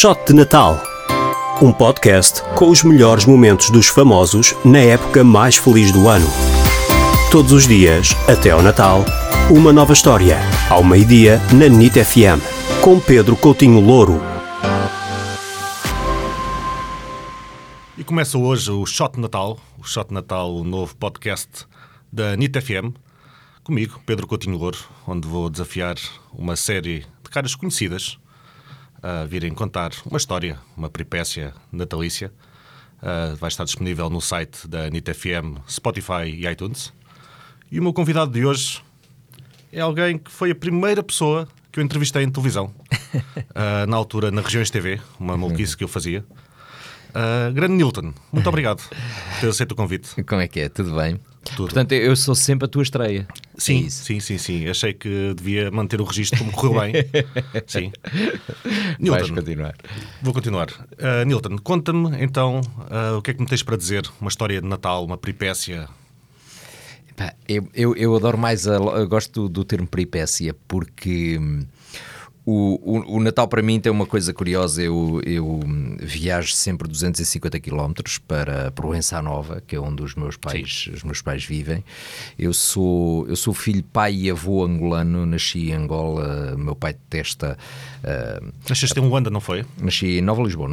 Shot de Natal. Um podcast com os melhores momentos dos famosos na época mais feliz do ano. Todos os dias, até ao Natal, uma nova história. Ao meio-dia, na NIT FM. Com Pedro Coutinho Louro. E começa hoje o Shot de Natal, o Shot de Natal, o novo podcast da NIT FM, comigo, Pedro Coutinho Louro, onde vou desafiar uma série de caras conhecidas a virem contar uma história, uma peripécia natalícia. Uh, vai estar disponível no site da NIT FM, Spotify e iTunes. E o meu convidado de hoje é alguém que foi a primeira pessoa que eu entrevistei em televisão, uh, na altura na Regiões TV, uma maluquice que eu fazia. Uh, grande Nilton, muito obrigado por ter aceito o convite. Como é que é? Tudo bem? Tudo. Portanto, eu sou sempre a tua estreia. Sim, É sim, sim, sim. Achei que devia manter o registro como correu bem. sim. Vais Nilton, continuar. vou continuar. Uh, Nilton, conta-me então uh, o que é que me tens para dizer? Uma história de Natal, uma peripécia. Eu, eu, eu adoro mais, a, eu gosto do, do termo peripécia porque hum, o, o, o Natal para mim tem uma coisa curiosa. Eu, eu viajo sempre 250 km para Provença Nova, que é onde os meus pais, os meus pais vivem. Eu sou, eu sou filho, pai e avô angolano, nasci em Angola. Meu pai detesta. ah, Nasceste em Luanda, não foi? nasci em Nova Lisboa,